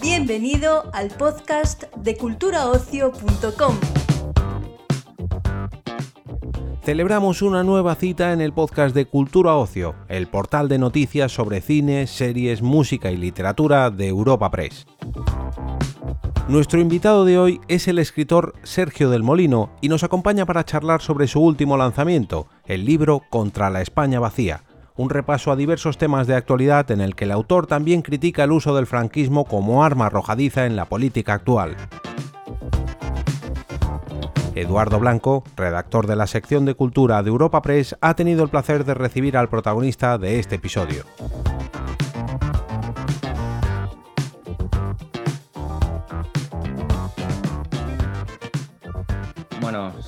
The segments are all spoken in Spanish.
Bienvenido al podcast de culturaocio.com. Celebramos una nueva cita en el podcast de Cultura Ocio, el portal de noticias sobre cine, series, música y literatura de Europa Press. Nuestro invitado de hoy es el escritor Sergio del Molino y nos acompaña para charlar sobre su último lanzamiento, el libro Contra la España vacía, un repaso a diversos temas de actualidad en el que el autor también critica el uso del franquismo como arma arrojadiza en la política actual. Eduardo Blanco, redactor de la sección de cultura de Europa Press, ha tenido el placer de recibir al protagonista de este episodio.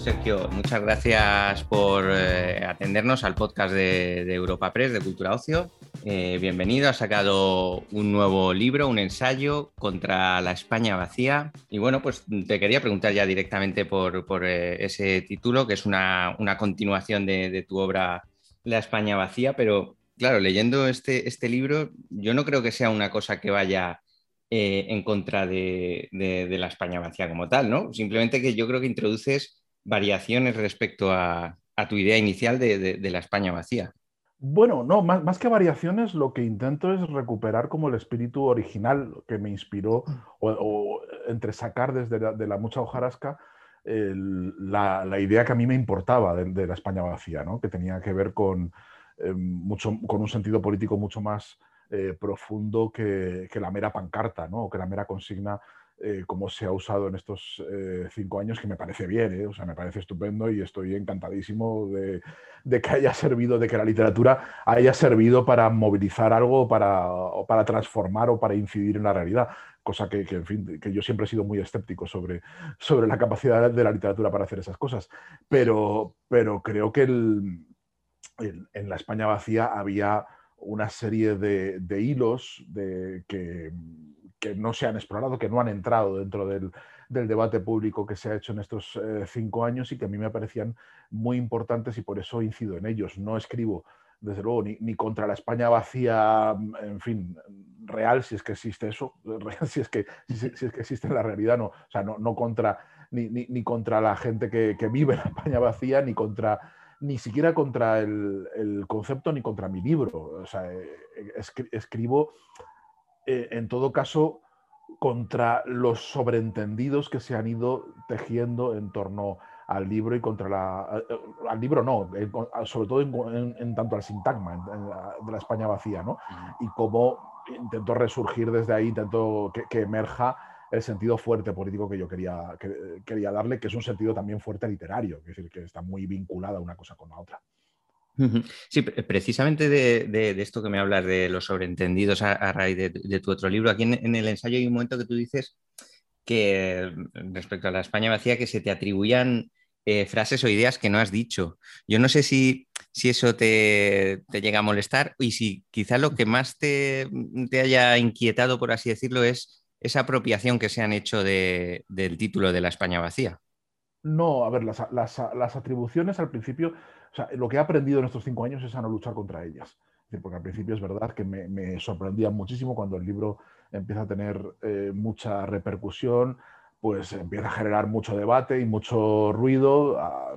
Sergio, muchas gracias por eh, atendernos al podcast de, Europa Press, de Cultura Ocio. Eh, bienvenido, ha sacado un nuevo libro, un ensayo contra la España vacía. Y bueno, pues te quería preguntar ya directamente por, eh, ese título, que es una, continuación de, tu obra La España vacía, pero claro, leyendo este, este libro, yo no creo que sea una cosa que vaya en contra de, la España vacía como tal, ¿no? Simplemente que yo creo que introduces variaciones respecto a, tu idea inicial de, la España vacía. Bueno, no, más, que variaciones, lo que intento es recuperar como el espíritu original que me inspiró, o, entre sacar desde la, de la mucha hojarasca la, idea que a mí me importaba de, la España vacía, ¿no? que tenía que ver con, eh, mucho, con un sentido político mucho más eh, profundo que, que, la mera pancarta, ¿no? o que la mera consigna eh, como se ha usado en estos eh, cinco años, que me parece bien, ¿eh? o sea, me parece estupendo y estoy encantadísimo de, que haya servido, de que la literatura haya servido para movilizar algo, para, transformar o para incidir en la realidad, cosa que, en fin, que yo siempre he sido muy escéptico sobre, sobre la capacidad de la literatura para hacer esas cosas, pero, pero creo que en la España vacía había una serie de, de hilos de que que no se han explorado, que no han entrado dentro del, debate público que se ha hecho en estos eh, cinco años y que a mí me parecían muy importantes y por eso incido en ellos. No escribo, desde luego, ni, contra la España vacía, en fin, real, si es que existe eso, si es que, si, es que existe en la realidad, no, o sea, no, no contra, ni, ni, contra la gente que, vive en la España vacía, ni contra ni siquiera contra el, concepto ni contra mi libro. O sea, eh, escribo eh, en todo caso, contra los sobreentendidos que se han ido tejiendo en torno al libro y contra la... Eh, al libro no, sobre todo en, tanto al sintagma de la España vacía, ¿no? Y cómo intento resurgir desde ahí, intento que, emerja el sentido fuerte político que yo quería, quería darle, que es un sentido también fuerte literario, es decir, que está muy vinculada una cosa con la otra. Sí, precisamente de, esto que me hablas de los sobreentendidos a, raíz de, tu otro libro, aquí en, el ensayo hay un momento que tú dices que respecto a la España vacía, que se te atribuían eh, frases o ideas que no has dicho. Yo no sé si, si eso te, llega a molestar y si quizá lo que más te, haya inquietado, por así decirlo, es esa apropiación que se han hecho del título de la España vacía. No, a ver, las atribuciones al principio lo que he aprendido en estos cinco años es a no luchar contra ellas. Porque al principio es verdad que me, sorprendía muchísimo cuando el libro empieza a tener eh, mucha repercusión, pues empieza a generar mucho debate y mucho ruido, a,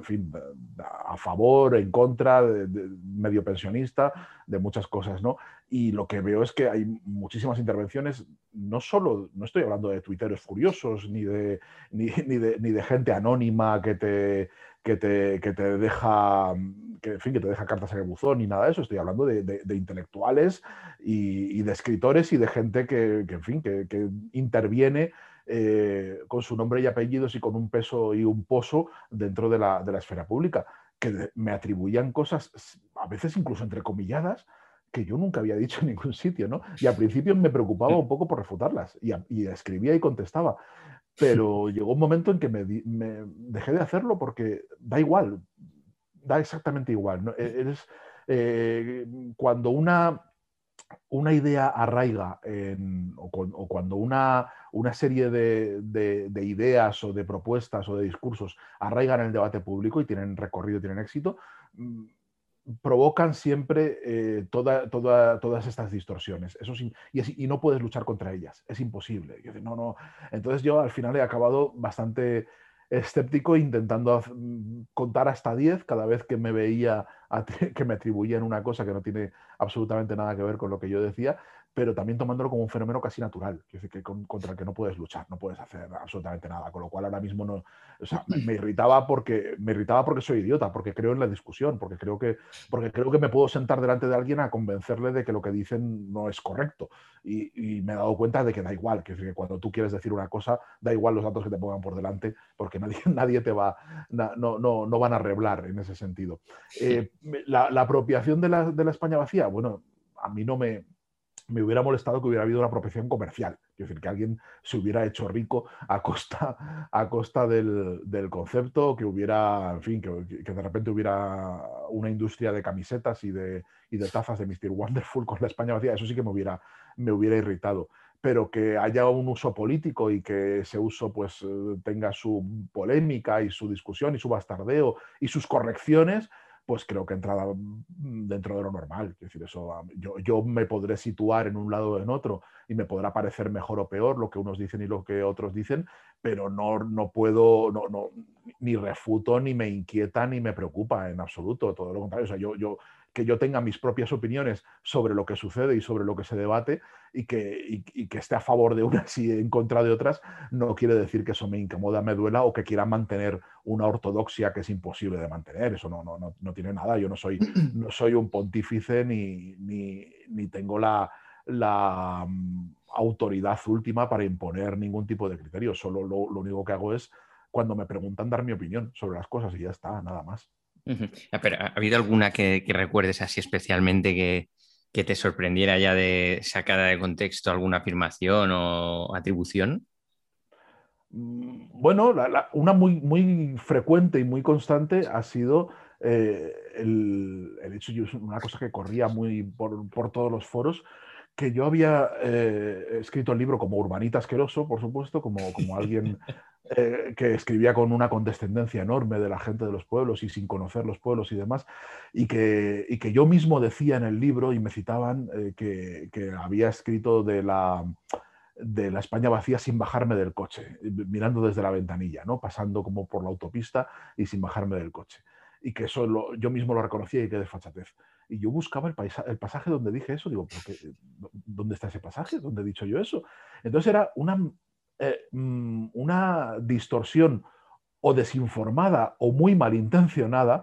favor, en contra, de, medio pensionista, de muchas cosas, ¿no? Y lo que veo es que hay muchísimas intervenciones, no solo, no estoy hablando de tuiteros furiosos, ni de, ni de gente anónima que te, que te, te deja, que, en fin, que te deja cartas en el buzón ni nada de eso. Estoy hablando de, intelectuales y, de escritores y de gente que, en fin, que, interviene eh, con su nombre y apellidos y con un peso y un pozo dentro de la, esfera pública, que me atribuían cosas, a veces incluso entrecomilladas, que yo nunca había dicho en ningún sitio, ¿no? Y al principio me preocupaba un poco por refutarlas y, y escribía y contestaba. Pero llegó un momento en que me, dejé de hacerlo porque da igual, da exactamente igual. E, eres, eh, cuando una una idea arraiga o, cuando una, una serie de, ideas o de propuestas o de discursos arraigan en el debate público y tienen recorrido, tienen éxito, mm, provocan siempre eh, todas estas distorsiones. Eso y, no puedes luchar contra ellas, es imposible. no, no. Entonces yo al final he acabado bastante escéptico intentando mm, contar hasta 10 cada vez que me veía, que me atribuían una cosa que no tiene absolutamente nada que ver con lo que yo decía, pero también tomándolo como un fenómeno casi natural, que, que contra el que no puedes luchar, no puedes hacer absolutamente nada, con lo cual ahora mismo no, o sea, me, irritaba porque me irritaba porque soy idiota, porque creo en la discusión, porque creo que porque creo que me puedo sentar delante de alguien a convencerle de que lo que dicen no es correcto y, me he dado cuenta de que da igual, que, que, cuando tú quieres decir una cosa da igual los datos que te pongan por delante, porque nadie, nadie te va, no, no, no van a reblar en ese sentido. Eh, la, la, apropiación de la, de la España vacía, bueno, a mí no me me hubiera molestado que hubiera habido una apropiación comercial, es decir, que alguien se hubiera hecho rico a costa, a costa del, concepto, que hubiera, en fin, que, de repente hubiera una industria de camisetas y de, de tazas de Mr. Wonderful con la España vacía, eso sí que me hubiera, me hubiera irritado. Pero que haya un uso político y que ese uso pues eh, tenga su polémica y su discusión y su bastardeo y sus correcciones, pues creo que entrada mm, dentro de lo normal. Es decir, eso, yo, yo, me podré situar en un lado o en otro y me podrá parecer mejor o peor lo que unos dicen y lo que otros dicen, pero no, no puedo, no, no, ni refuto, ni me inquieta, ni me preocupa en absoluto. Todo lo contrario. O sea, yo, yo, que yo tenga mis propias opiniones sobre lo que sucede y sobre lo que se debate y que, que esté a favor de unas y en contra de otras, no quiere decir que eso me incomoda, me duela o que quiera mantener una ortodoxia que es imposible de mantener. Eso no, no, no, tiene nada. Yo no soy, no soy un pontífice ni, ni, tengo la, la mm, autoridad última para imponer ningún tipo de criterio. Solo lo, lo único que hago es cuando me preguntan dar mi opinión sobre las cosas y ya está, nada más. Ah, ¿ha habido alguna que, recuerdes así especialmente que, te sorprendiera ya de sacada de contexto alguna afirmación o atribución? Mm, bueno, una muy, muy frecuente y muy constante ha sido eh, el, hecho, una cosa que corría muy por, todos los foros, que yo había eh, escrito el libro como urbanita asqueroso, por supuesto, como, como alguien eh, que escribía con una condescendencia enorme de la gente de los pueblos y sin conocer los pueblos y demás, y que, que yo mismo decía en el libro y me citaban eh, que, había escrito de la, de la España vacía sin bajarme del coche, mirando desde la ventanilla, ¿no? pasando como por la autopista y sin bajarme del coche. Y que eso yo mismo lo reconocía y que desfachatez. Y yo buscaba el, el pasaje donde dije eso, digo, ¿dónde está ese pasaje? ¿Dónde he dicho yo eso? Entonces era una, eh, mm, una distorsión o desinformada o muy malintencionada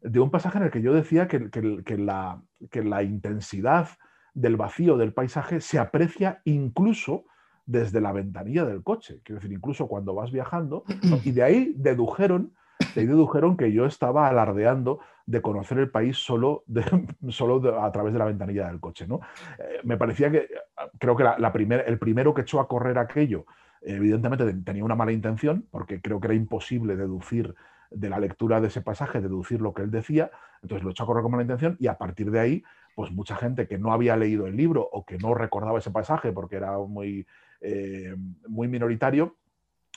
de un pasaje en el que yo decía que, la, que la intensidad del vacío del paisaje se aprecia incluso desde la ventanilla del coche, quiero decir, incluso cuando vas viajando, y de ahí dedujeron, de ahí dedujeron que yo estaba alardeando de conocer el país solo, de, solo a través de la ventanilla del coche. ¿no? Eh, me parecía que, creo que la, el primero que echó a correr aquello Evidentemente tenía una mala intención, porque creo que era imposible deducir de la lectura de ese pasaje, deducir lo que él decía, entonces lo echó a correr con mala intención y a partir de ahí, pues mucha gente que no había leído el libro o que no recordaba ese pasaje porque era muy, eh, muy minoritario,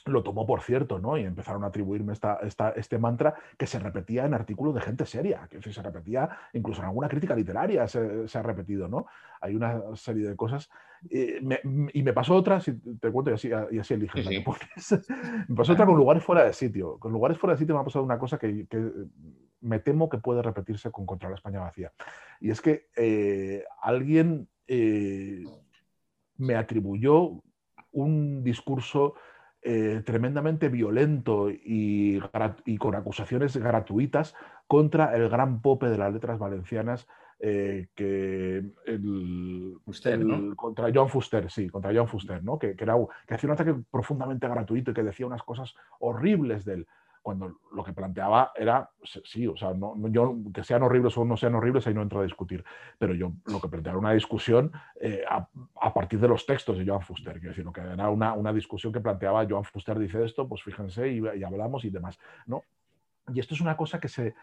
lo tomó por cierto, ¿no? Y empezaron a atribuirme esta, este mantra que se repetía en artículos de gente seria, que se repetía incluso en alguna crítica literaria, se, ha repetido, ¿no? Hay una serie de cosas. y me pasó otra, si te cuento y así, y así eliges me pasó otra con lugares fuera de sitio. Con lugares fuera de sitio me ha pasado una cosa que, me temo que puede repetirse con Contra la España vacía. Y es que eh, alguien eh, me atribuyó un discurso eh, tremendamente violento y, con acusaciones gratuitas contra el gran pope de las letras valencianas, eh, que el, contra John Fuster, sí, contra John Fuster, ¿no? que, que, era, que hacía un ataque profundamente gratuito y que decía unas cosas horribles de él cuando lo que planteaba era, sí, o sea, no, yo, que sean horribles o no sean horribles, ahí no entro a discutir, pero yo lo que planteaba era una discusión eh, a, partir de los textos de Joan Fuster, quiero decir, que era una, una, discusión que planteaba Joan Fuster dice esto, pues fíjense y, y hablamos y demás, ¿no? Y esto es una cosa que se,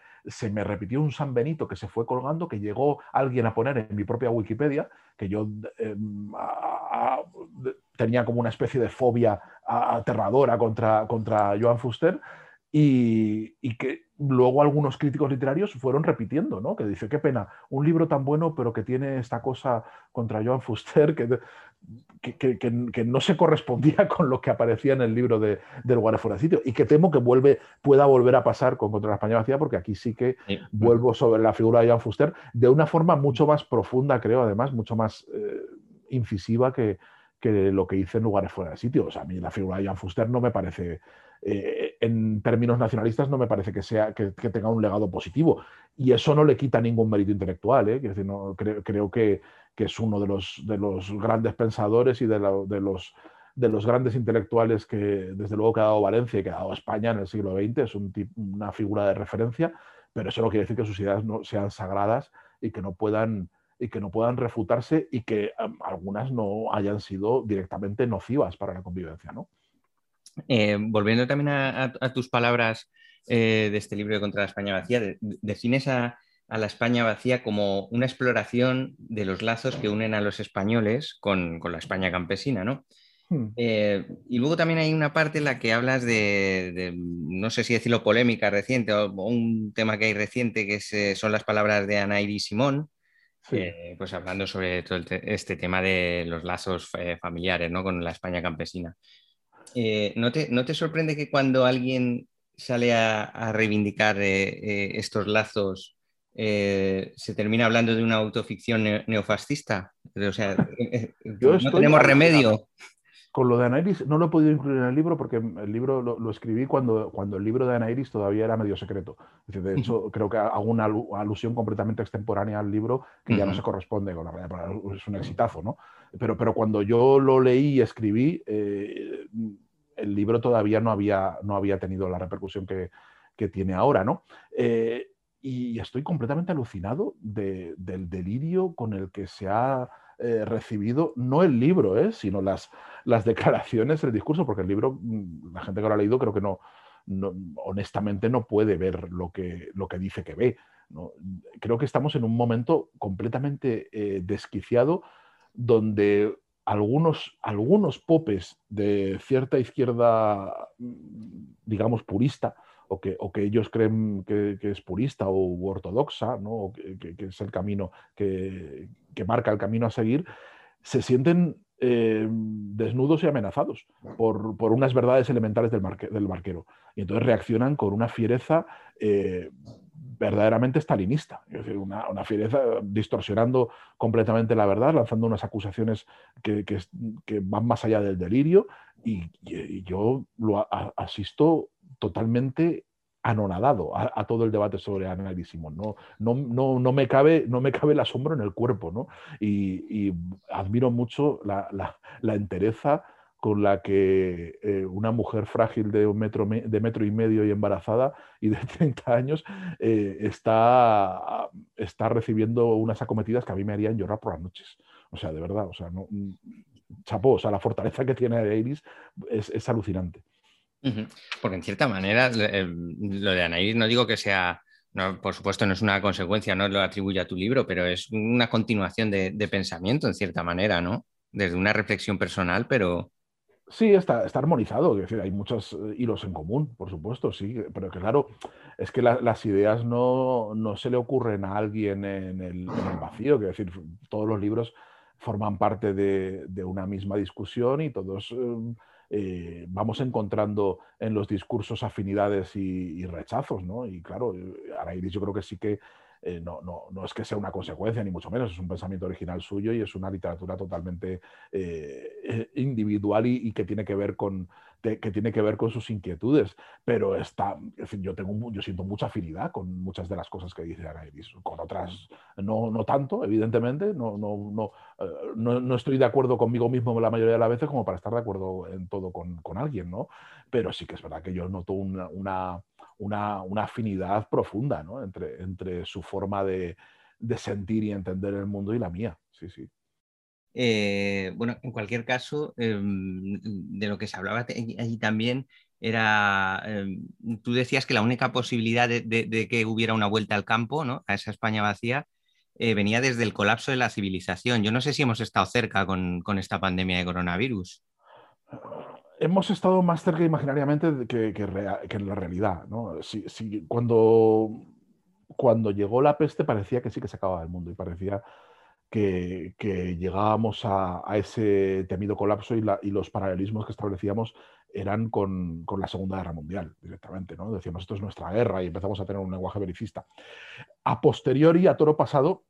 me repitió un San Benito que se fue colgando, que llegó alguien a poner en mi propia Wikipedia, que yo em, tenía como una especie de fobia aterradora contra, contra Joan Fuster, y, que luego algunos críticos literarios fueron repitiendo, ¿no? Que dice, qué pena, un libro tan bueno, pero que tiene esta cosa contra Joan Fuster que, que, no se correspondía con lo que aparecía en el libro de, del lugar fuera de sitio y que temo que vuelve, pueda volver a pasar con Contra la España vacía porque aquí sí que vuelvo sobre la figura de Joan Fuster de una forma mucho más profunda, creo, además, mucho más eh, incisiva que, lo que hice en lugares fuera de sitio. O sea, a mí la figura de Joan Fuster no me parece eh, en términos nacionalistas no me parece que, sea, que, tenga un legado positivo. Y eso no le quita ningún mérito intelectual. ¿eh? Decir, no, creo, que, es uno de los, de los grandes pensadores y de, los, de los grandes intelectuales que desde luego que ha dado Valencia y que ha dado España en el siglo XX. Es un, una figura de referencia, pero eso no quiere decir que sus ideas no sean sagradas y que no puedan y que no puedan refutarse y que algunas no hayan sido directamente nocivas para la convivencia, ¿no? Eh, volviendo también a, tus palabras eh, de este libro de Contra la España Vacía, defines a, la España Vacía como una exploración de los lazos que unen a los españoles con, la España campesina, ¿no? Hmm. Eh, y luego también hay una parte en la que hablas de, no sé si decirlo polémica reciente o, un tema que hay reciente, que son las palabras de Ana y Simón, pues hablando sobre todo este tema de los lazos familiares ¿no? con la España campesina. Eh, ¿no, te, sorprende que cuando alguien sale a, reivindicar eh, eh, estos lazos se termina hablando de una autoficción neofascista? O sea, no tenemos remedio. Con lo de Anairis no lo he podido incluir en el libro porque el libro lo, escribí cuando, cuando el libro de Anairis todavía era medio secreto. de hecho, creo que hago una alusión completamente extemporánea al libro que ya no se corresponde con la realidad. Es un exitazo, ¿no? Pero, pero cuando yo lo leí y escribí, el libro todavía no había, no había tenido la repercusión que, tiene ahora, ¿no? Eh, y estoy completamente alucinado del delirio con el que se ha eh, recibido, no el libro, ¿eh? sino las, las declaraciones, el discurso, porque el libro, mm, la gente que lo ha leído creo que no, honestamente no puede ver lo que, lo que dice que ve. Creo que estamos en un momento completamente desquiciado donde algunos, algunos popes de cierta izquierda, digamos, purista, o que, o que ellos creen que, es purista o ortodoxa, ¿no? que, es el camino que, marca el camino a seguir, se sienten eh, desnudos y amenazados por, unas verdades elementales del, del, marquero. Y entonces reaccionan con una fiereza eh, verdaderamente estalinista, es decir, una, una, fiereza distorsionando completamente la verdad, lanzando unas acusaciones que, van más allá del delirio y, yo lo asisto totalmente anonadado a, todo el debate sobre y Simón. No, no, no, me cabe, no me cabe el asombro en el cuerpo ¿no? y, admiro mucho la, la, la entereza con la que eh, una mujer frágil de un metro, de metro y medio y embarazada y de 30 años eh, está, está recibiendo unas acometidas que a mí me harían llorar por las noches. O sea, de verdad, o sea, no, mm, chapó, o sea, la fortaleza que tiene Iris es, alucinante. Porque en cierta manera, lo de Anairis no digo que sea, por supuesto no es una consecuencia, no lo atribuye a tu libro, pero es una continuación de, pensamiento en cierta manera, ¿no? Desde una reflexión personal, pero, Sí, está, armonizado, es decir, hay muchos eh, hilos en común, por supuesto, sí, pero claro, es que las ideas no, se le ocurren a alguien en el, vacío, decir, todos los libros forman parte de, una misma discusión y todos em, eh, vamos encontrando en los discursos afinidades y, rechazos, ¿no? Y claro, eh, Arairis yo creo que sí que eh, no, no, no, es que sea una consecuencia, ni mucho menos, es un pensamiento original suyo y es una literatura totalmente individual y, que tiene que ver con que tiene que ver con sus inquietudes, pero está, en fin, yo tengo yo siento mucha afinidad con muchas de las cosas que dice Arairis, con otras no, no tanto, evidentemente, no, no, no, no, estoy de acuerdo conmigo mismo la mayoría de las veces como para estar de acuerdo en todo con, con alguien, ¿no? Pero sí que es verdad que yo noto una, una una, afinidad profunda entre, entre su forma de, sentir y entender el mundo y la mía. Sí, sí. Eh, bueno, en cualquier caso, em, de lo que se hablaba allí también era, em, tú decías que la única posibilidad de, que hubiera una vuelta al campo, ¿no? a esa España vacía, eh, venía desde el colapso de la civilización. Yo no sé si hemos estado cerca con, esta pandemia de coronavirus. Hemos estado más cerca imaginariamente que, en la realidad. cuando, cuando llegó la peste parecía que sí que se acababa el mundo y parecía que, llegábamos a, ese temido colapso y, los paralelismos que establecíamos eran con, la Segunda Guerra Mundial directamente. ¿no? Decíamos, esto es nuestra guerra y empezamos a tener un lenguaje belicista. A posteriori, a toro pasado,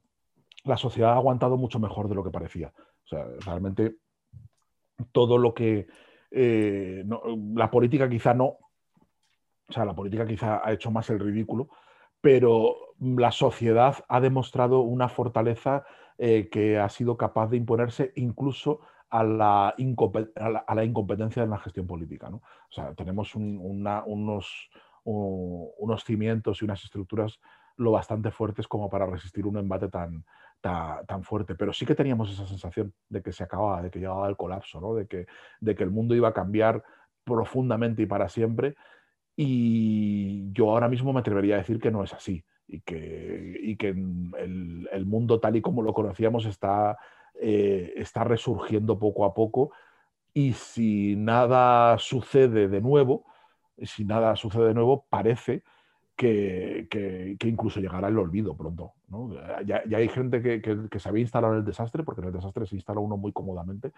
la sociedad ha aguantado mucho mejor de lo que parecía. O sea, realmente todo lo que... Eh, la política quizá no, o sea, la política quizá ha hecho más el ridículo, pero la sociedad ha demostrado una fortaleza eh, que ha sido capaz de imponerse incluso a la, incompetencia en la gestión política. ¿no? O sea, tenemos unos, cimientos y unas estructuras lo bastante fuertes como para resistir un embate tan, fuerte. Pero sí que teníamos esa sensación de que se acababa, de que llegaba el colapso, de que el mundo iba a cambiar profundamente y para siempre. Y yo ahora mismo me atrevería a decir que no es así y que, que el, mundo tal y como lo conocíamos está, eh, está resurgiendo poco a poco y si nada sucede de nuevo, si nada sucede de nuevo, parece que, incluso llegará el olvido pronto. Ya, hay gente que, que, se había instalado en el desastre, porque en el desastre se instala uno muy cómodamente,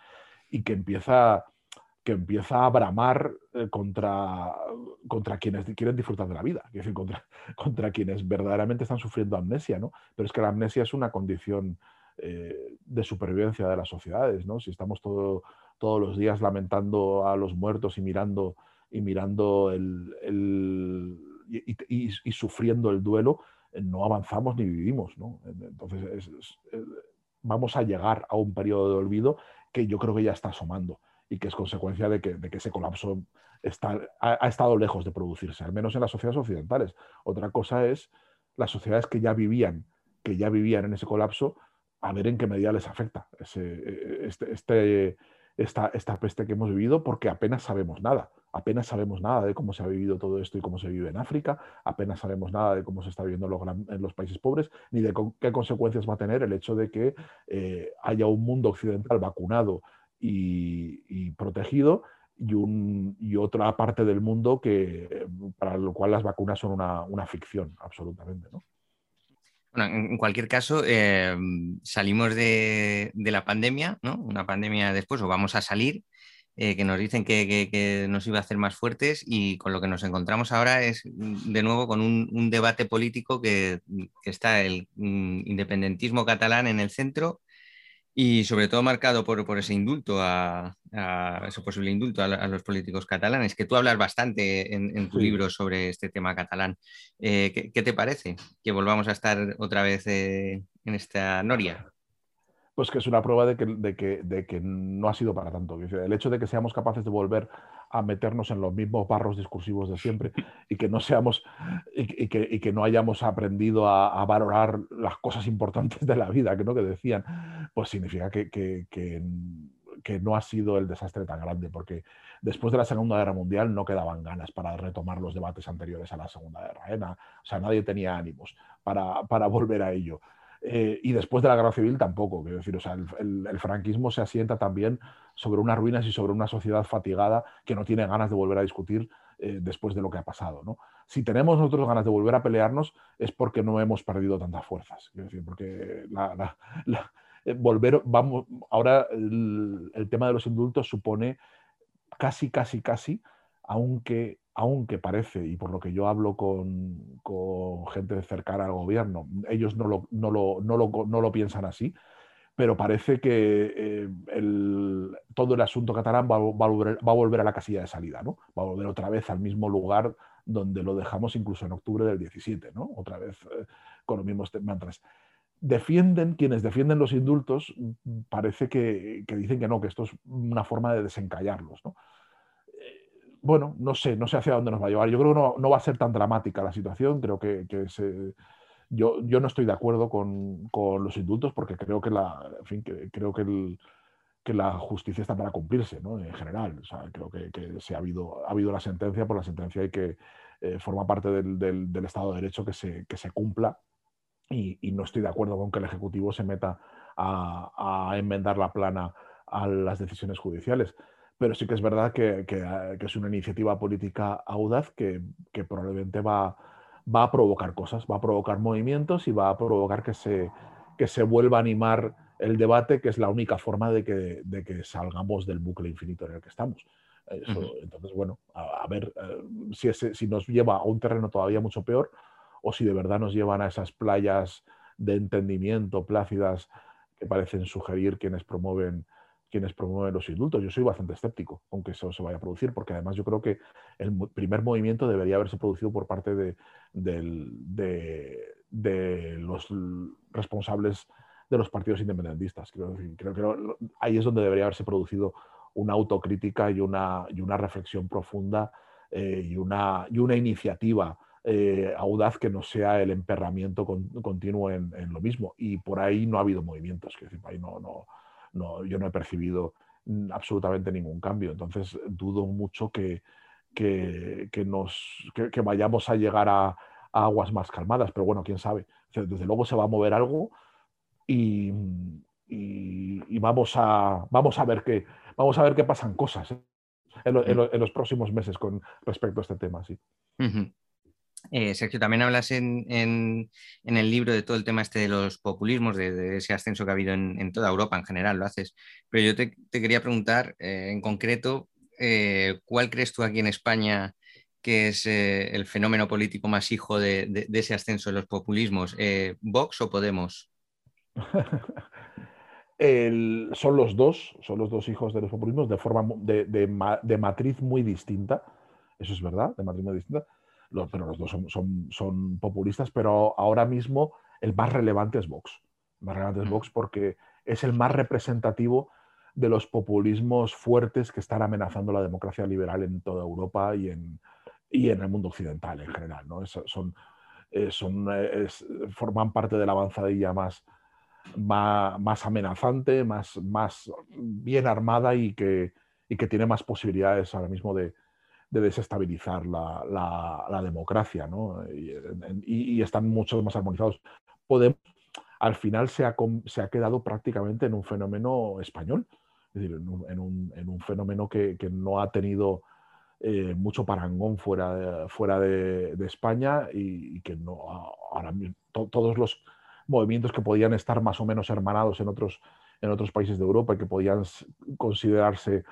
y que empieza que empieza a bramar eh, contra, contra quienes quieren disfrutar de la vida, es decir, contra, contra quienes verdaderamente están sufriendo amnesia, ¿no? Pero es que la amnesia es una condición eh, de supervivencia de las sociedades, ¿no? Si estamos todo, todos los días lamentando a los muertos y mirando, y, mirando el, y, sufriendo el duelo, eh, no avanzamos ni vivimos, ¿no? Entonces, vamos a llegar a un periodo de olvido que yo creo que ya está asomando y que es consecuencia de que, ese colapso está, ha, estado lejos de producirse, al menos en las sociedades occidentales. Otra cosa es las sociedades que ya vivían, que ya vivían en ese colapso, a ver en qué medida les afecta ese, este, este, esta, esta peste que hemos vivido, porque apenas sabemos nada. Apenas sabemos nada de cómo se ha vivido todo esto y cómo se vive en África, apenas sabemos nada de cómo se está viviendo en los, países pobres, ni de qué consecuencias va a tener el hecho de que eh, haya un mundo occidental vacunado y, protegido y, un, y, otra parte del mundo que, para lo cual las vacunas son una, ficción, absolutamente. ¿no? En cualquier caso, eh, salimos de, la pandemia, ¿no? Una pandemia después, o vamos a salir, eh, que nos dicen que, nos iba a hacer más fuertes y con lo que nos encontramos ahora es de nuevo con un, debate político que, que, está el mm, independentismo catalán en el centro y sobre todo marcado por, por ese indulto, a, ese posible indulto a, los políticos catalanes, que tú hablas bastante en, tu libro sobre este tema catalán. Eh, ¿qué, te parece que volvamos a estar otra vez eh, en esta noria? Pues que es una prueba de que, de, que, de que, no ha sido para tanto. El hecho de que seamos capaces de volver a meternos en los mismos barros discursivos de siempre y que no seamos y, que, y que, no hayamos aprendido a, valorar las cosas importantes de la vida, que no que decían, pues significa que, que, no ha sido el desastre tan grande, porque después de la Segunda Guerra Mundial no quedaban ganas para retomar los debates anteriores a la Segunda Guerra. ¿eh? O sea, nadie tenía ánimos para, para volver a ello. Eh, y después de la guerra civil tampoco, quiero decir, o sea, el, franquismo se asienta también sobre unas ruinas y sobre una sociedad fatigada que no tiene ganas de volver a discutir eh, después de lo que ha pasado. ¿no? Si tenemos nosotros ganas de volver a pelearnos es porque no hemos perdido tantas fuerzas, quiero decir, porque eh, volver, vamos, ahora el, el tema de los indultos supone casi, casi, casi, aunque aunque parece, y por lo que yo hablo con, gente cercana al gobierno, ellos no lo, no lo, piensan así, pero parece que eh, todo el asunto catalán va, a volver, a la casilla de salida, ¿no? Va a volver otra vez al mismo lugar donde lo dejamos incluso en octubre del 17, ¿no? Otra vez eh, con los mismos mantras. Defienden, quienes defienden los indultos, parece que, que, dicen que no, que esto es una forma de desencallarlos, ¿no? Bueno, no sé, no sé hacia dónde nos va a llevar. Yo creo que no, va a ser tan dramática la situación. Creo que, yo, yo, no estoy de acuerdo con, los indultos porque creo que la, en fin, que, creo que que la justicia está para cumplirse, ¿no? En general. Creo que, se ha, habido, ha habido la sentencia, por la sentencia hay que eh, forma parte del, Estado de Derecho que se, que se cumpla y, no estoy de acuerdo con que el Ejecutivo se meta a, enmendar la plana a las decisiones judiciales. Pero sí que es verdad que, es una iniciativa política audaz que, probablemente va, va a provocar cosas, va a provocar movimientos y va a provocar que se, que se vuelva a animar el debate, que es la única forma de que, de que salgamos del bucle infinito en el que estamos. Entonces, bueno, a, ver eh, si, si nos lleva a un terreno todavía mucho peor o si de verdad nos llevan a esas playas de entendimiento plácidas que parecen sugerir quienes promueven quienes promueven los indultos. Yo soy bastante escéptico aunque eso se vaya a producir, porque además yo creo que el primer movimiento debería haberse producido por parte de, los responsables de los partidos independentistas. Creo, que ahí es donde debería haberse producido una autocrítica y una, reflexión profunda eh, y, una, iniciativa eh, audaz que no sea el emperramiento continuo en, lo mismo. Y por ahí no ha habido movimientos, que decir, ahí no, no, yo no he percibido absolutamente ningún cambio. Entonces dudo mucho que, que, nos, que, vayamos a llegar a, aguas más calmadas, pero bueno, quién sabe. Desde luego se va a mover algo y, y, vamos, a, vamos, a ver qué, vamos a ver qué pasan cosas ¿eh? en, los próximos meses con respecto a este tema. Sí. Eh, Sergio, también hablas en, el libro de todo el tema este de los populismos, de, ese ascenso que ha habido en, toda Europa en general, lo haces. Pero yo te, quería preguntar eh, en concreto, ¿cuál crees tú aquí en España que es el fenómeno político más hijo de, ese ascenso de los populismos? ¿Vox o Podemos? son los dos, son los dos hijos de los populismos de forma de, matriz muy distinta. Eso es verdad, de matriz muy distinta. Pero los dos son, son, populistas, pero ahora mismo el más relevante es Vox. El más relevante es Vox porque es el más representativo de los populismos fuertes que están amenazando la democracia liberal en toda Europa y en, y en el mundo occidental en general. ¿no? son, eh, son, eh, forman parte de la avanzadilla más, más, amenazante, más, más bien armada y que, que tiene más posibilidades ahora mismo de, desestabilizar la, democracia, y, están mucho más armonizados. Podemos, al final se ha, se ha, quedado prácticamente en un fenómeno español, es decir, en un, fenómeno que, no ha tenido eh, mucho parangón fuera de, fuera de, España y, que no, ahora todos los movimientos que podían estar más o menos hermanados en otros, en otros países de Europa y que podían considerarse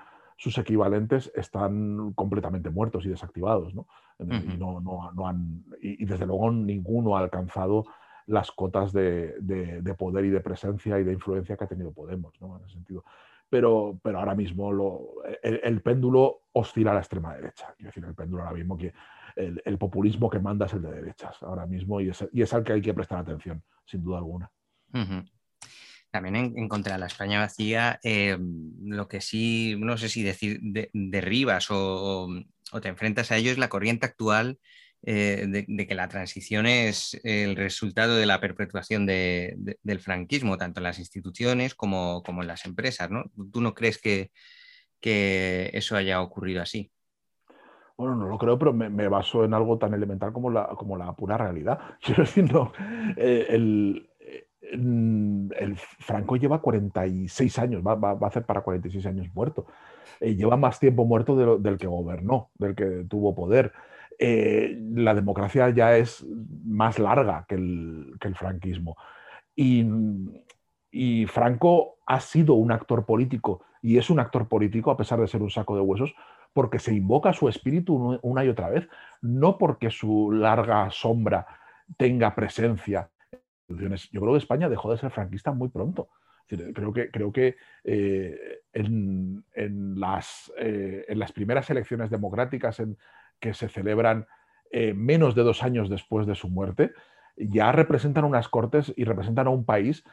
sus equivalentes están completamente muertos y desactivados. ¿no? y, no, no, han, y, desde luego ninguno ha alcanzado las cotas de, de, poder y de presencia y de influencia que ha tenido Podemos, ¿no? en ese sentido. Pero, pero ahora mismo lo, el, el, péndulo oscila a la extrema derecha. Quiero decir, el péndulo ahora mismo que el, populismo que manda es el de derechas ahora mismo y es, y es al que hay que prestar atención, sin duda alguna. También en, contra de la España vacía, eh, lo que sí, no sé si decir derribas o, te enfrentas a ello es la corriente actual eh, de, que la transición es el resultado de la perpetuación del franquismo, tanto en las instituciones como, en las empresas. ¿no? ¿Tú no crees que, que eso haya ocurrido así? Bueno, no lo creo, pero me, baso en algo tan elemental como la, como la pura realidad. Quiero decir, no, eh, el, el, Franco lleva 46 años, va, a hacer para 46 años muerto. Eh, lleva más tiempo muerto del que gobernó, del que tuvo poder. Eh, la democracia ya es más larga que el, franquismo. Y, Franco ha sido un actor político y es un actor político a pesar de ser un saco de huesos porque se invoca su espíritu una y otra vez, no porque su larga sombra tenga presencia. Yo creo que España dejó de ser franquista muy pronto. Creo que, creo que eh, en, las, eh, en, las, primeras elecciones democráticas en, que se celebran eh, menos de dos años después de su muerte, ya representan unas cortes y representan a un país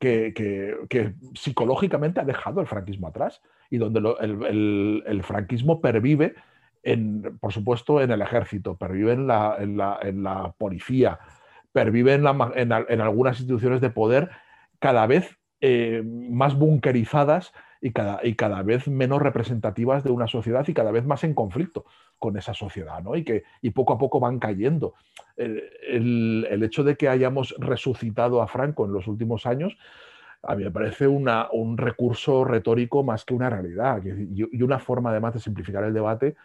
que, psicológicamente ha dejado el franquismo atrás y donde el, franquismo pervive, en, por supuesto, en el ejército, pervive en la, en la, policía, pervive en, en, algunas instituciones de poder cada vez eh, más bunkerizadas y cada, y cada vez menos representativas de una sociedad y cada vez más en conflicto con esa sociedad, ¿no? Y que y poco a poco van cayendo. El, el, hecho de que hayamos resucitado a Franco en los últimos años, a mí me parece una, un recurso retórico más que una realidad y, una forma además de simplificar el debate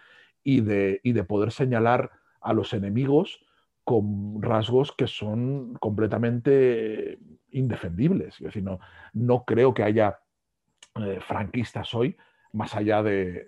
y de, y de poder señalar a los enemigos con rasgos que son completamente indefendibles. Es decir, no, no creo que haya eh, franquistas hoy, más allá de,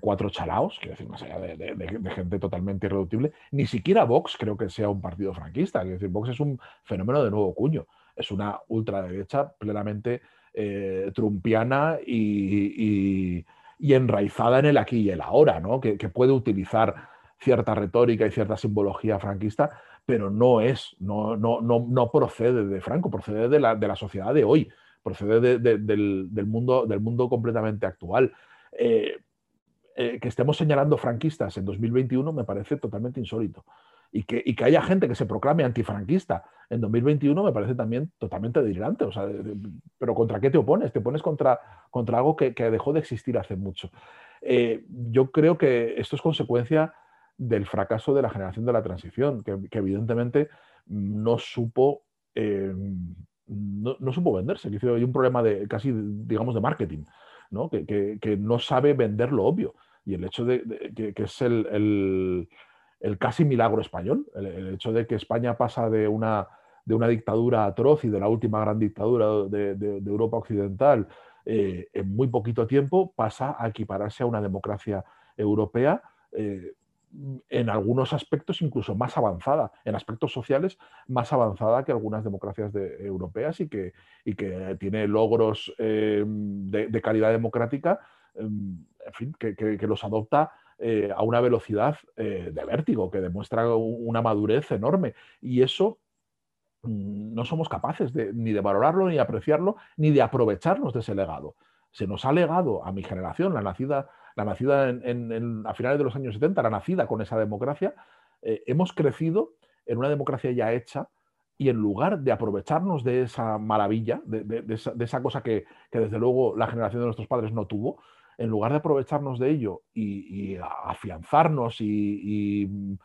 cuatro chalaos, quiero decir, más allá de, gente totalmente irreductible, ni siquiera Vox creo que sea un partido franquista. Es decir, Vox es un fenómeno de nuevo cuño. Es una ultraderecha plenamente eh, trumpiana y, enraizada en el aquí y el ahora, ¿no? que, puede utilizar cierta retórica y cierta simbología franquista, pero no es, no, no, no, procede de Franco, procede de la, de la sociedad de hoy procede del, mundo, del mundo completamente actual. Eh, eh, que estemos señalando franquistas en 2021 me parece totalmente insólito. Y que, que, haya gente que se proclame antifranquista en 2021 me parece también totalmente delirante. O sea, pero ¿contra qué te opones? Te opones contra, contra algo que, dejó de existir hace mucho. Eh, yo creo que esto es consecuencia del fracaso de la generación de la transición, que, evidentemente no supo no, supo venderse. Hay un problema de casi, digamos, de marketing, ¿no? Que, no sabe vender lo obvio. Y el hecho de, que, es el, casi milagro español, el, hecho de que España pasa de una, de una dictadura atroz y de la última gran dictadura de, Europa Occidental eh, en muy poquito tiempo, pasa a equipararse a una democracia europea. Eh, en algunos aspectos incluso más avanzada, en aspectos sociales más avanzada que algunas democracias europeas y que, y que tiene logros eh, de, calidad democrática, em, en fin, que, los adopta eh, a una velocidad eh, de vértigo, que demuestra una madurez enorme. Y eso mm, no somos capaces ni de valorarlo, ni de apreciarlo, ni de aprovecharnos de ese legado. Se nos ha legado a mi generación, la nacida la nacida en, a finales de los años 70, la nacida con esa democracia, eh, hemos crecido en una democracia ya hecha y en lugar de aprovecharnos de esa maravilla, de, esa, cosa que, desde luego la generación de nuestros padres no tuvo, en lugar de aprovecharnos de ello y, afianzarnos y,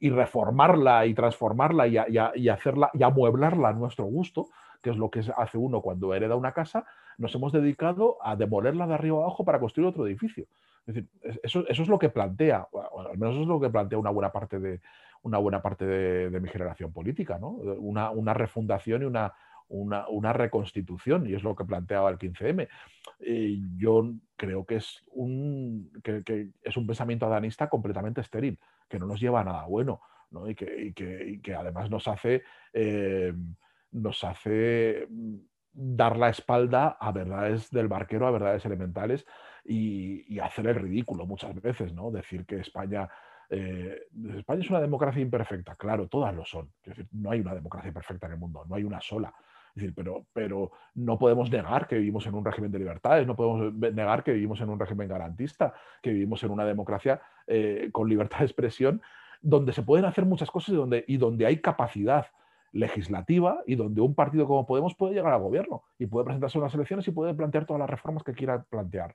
reformarla y transformarla y, hacerla y amueblarla a nuestro gusto, que es lo que hace uno cuando hereda una casa, nos hemos dedicado a demolerla de arriba abajo para construir otro edificio. Eso, es lo que plantea, al menos eso es lo que plantea una buena parte de, una buena parte de, mi generación política, ¿no? Una, refundación y una, una, reconstitución, y es lo que planteaba el 15M. yo creo que es, un, que, es un pensamiento adanista completamente estéril, que no nos lleva a nada bueno, ¿no? y, que, que, además nos hace, eh, nos hace dar la espalda a verdades del barquero, a verdades elementales y, hacer el ridículo muchas veces, ¿no? Decir que España, eh, España es una democracia imperfecta, claro, todas lo son. no hay una democracia perfecta en el mundo, no hay una sola. decir, pero, pero no podemos negar que vivimos en un régimen de libertades, no podemos negar que vivimos en un régimen garantista, que vivimos en una democracia eh, con libertad de expresión, donde se pueden hacer muchas cosas y y donde hay capacidad legislativa y donde un partido como Podemos puede llegar al gobierno y puede presentarse a unas elecciones y puede plantear todas las reformas que quiera plantear.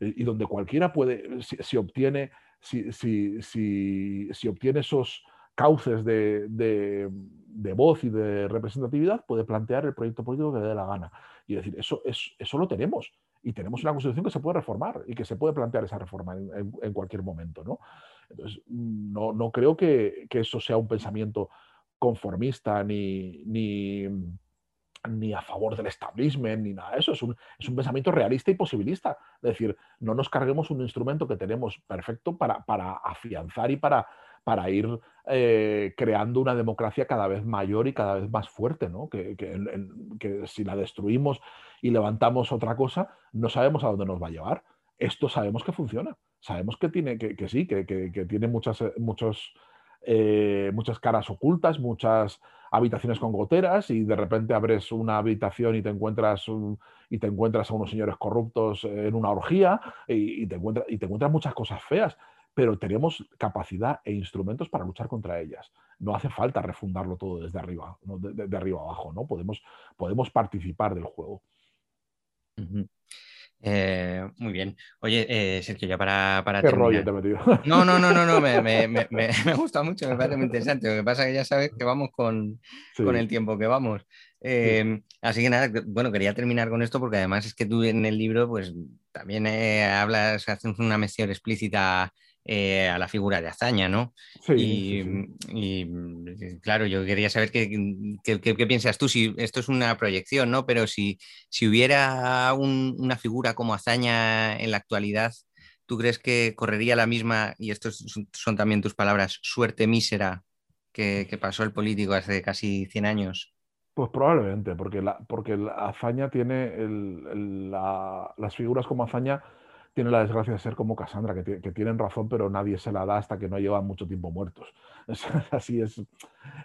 Y donde cualquiera puede, si, obtiene, si, si, obtiene esos cauces de, de, voz y de representatividad, puede plantear el proyecto político que le dé la gana. Y decir, eso, es, eso lo tenemos. Y tenemos una constitución que se puede reformar y que se puede plantear esa reforma en, en, cualquier momento. ¿no? Entonces, no, no creo que, que, eso sea un pensamiento conformista ni, ni ni a favor del establishment, ni nada de eso. Es un, es un, pensamiento realista y posibilista. Es decir, no nos carguemos un instrumento que tenemos perfecto para, para afianzar y para, para ir eh, creando una democracia cada vez mayor y cada vez más fuerte, ¿no? que, que, si la destruimos y levantamos otra cosa, no sabemos a dónde nos va a llevar. Esto sabemos que funciona. Sabemos que tiene, que, sí, que, tiene muchas, muchos, eh, muchas caras ocultas, muchas habitaciones con goteras y de repente abres una habitación y te encuentras, y te encuentras a unos señores corruptos en una orgía y, te encuentras, muchas cosas feas, pero tenemos capacidad e instrumentos para luchar contra ellas. No hace falta refundarlo todo desde arriba, de, arriba abajo, ¿no? Podemos, podemos participar del juego. Eh, muy bien. Oye, eh, Sergio, ya para, para ¿Qué terminar. rollo te he metido? No, no, no, no, no, me, me, me, me, me gusta mucho, me parece muy interesante. Lo que pasa es que ya sabes que vamos con, Sí. con el tiempo que vamos. Eh, así que nada, bueno, quería terminar con esto porque además es que tú en el libro, pues también eh, hablas, haces una mención explícita eh, a la figura de Azaña, ¿no? Sí, y, sí, sí. y, claro, yo quería saber qué, qué- qué- qué piensas tú, si esto es una proyección, ¿no? Pero si, si hubiera un- una figura como Azaña en la actualidad, ¿tú crees que correría la misma, y estos son, son también tus palabras, suerte mísera que, que pasó el político hace casi 100 años? Pues probablemente, porque, la, porque la Azaña tiene el- el- la- las figuras como Azaña tienen la desgracia de ser como Cassandra, que, ti- que tienen razón, pero nadie se la da hasta que no llevan mucho tiempo muertos. Así es.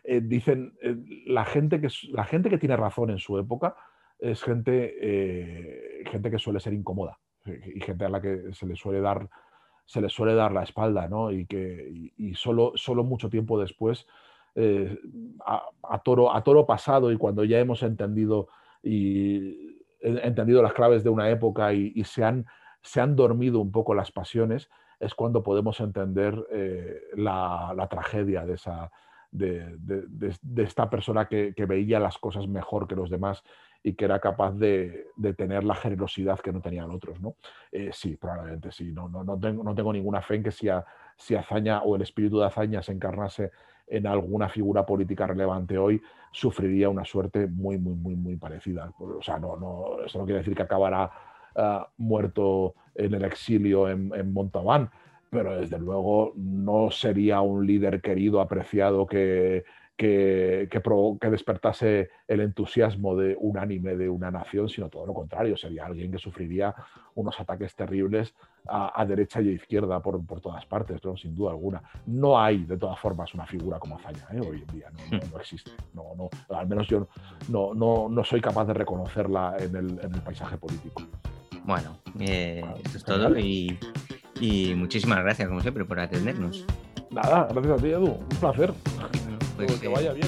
Eh, dicen, eh, la, gente que, la gente que tiene razón en su época es gente, eh, gente que suele ser incómoda y gente a la que se le suele dar, se le suele dar la espalda, ¿no? Y que y, solo, solo mucho tiempo después a, toro, a toro pasado y cuando ya hemos entendido, y, entendido las claves de una época y se, han, se han dormido un poco las pasiones, es cuando podemos entender eh, la, la tragedia de, esa, de, de- esta persona que, veía las cosas mejor que los demás y que era capaz de, de tener la generosidad que no tenían otros. ¿no? Eh, sí, probablemente sí. No, no, no, tengo, no tengo ninguna fe en que si, a- si Azaña o el espíritu de Azaña se encarnase en alguna figura política relevante hoy, sufriría una suerte muy, muy, muy, muy parecida. O sea, no, no, eso no quiere decir que acabará ah, muerto en el exilio en, en Montauban, pero desde luego no sería un líder querido, apreciado, que, que, que, que despertase el entusiasmo de unánime de una nación, sino todo lo contrario, sería alguien que sufriría unos ataques terribles a, a derecha y a izquierda por, por todas partes, ¿no? sin duda alguna. No hay, de todas formas, una figura como Azaña ¿eh? hoy en día, no, no- no existe. No, no, al menos yo no, no, no soy capaz de reconocerla en el, en el paisaje político. Bueno, eh, esto es todo y, y muchísimas gracias, como siempre, por atendernos. Nada, gracias a ti, Edu. Un placer. Bueno, pues, que vaya bien.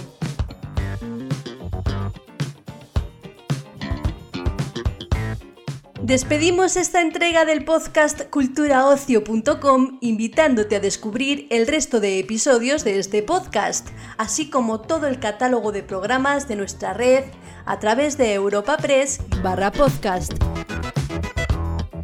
Despedimos esta entrega del podcast culturaocio.com invitándote a descubrir el resto de episodios de este podcast, así como todo el catálogo de programas de nuestra red a través de Europa Press barra podcast.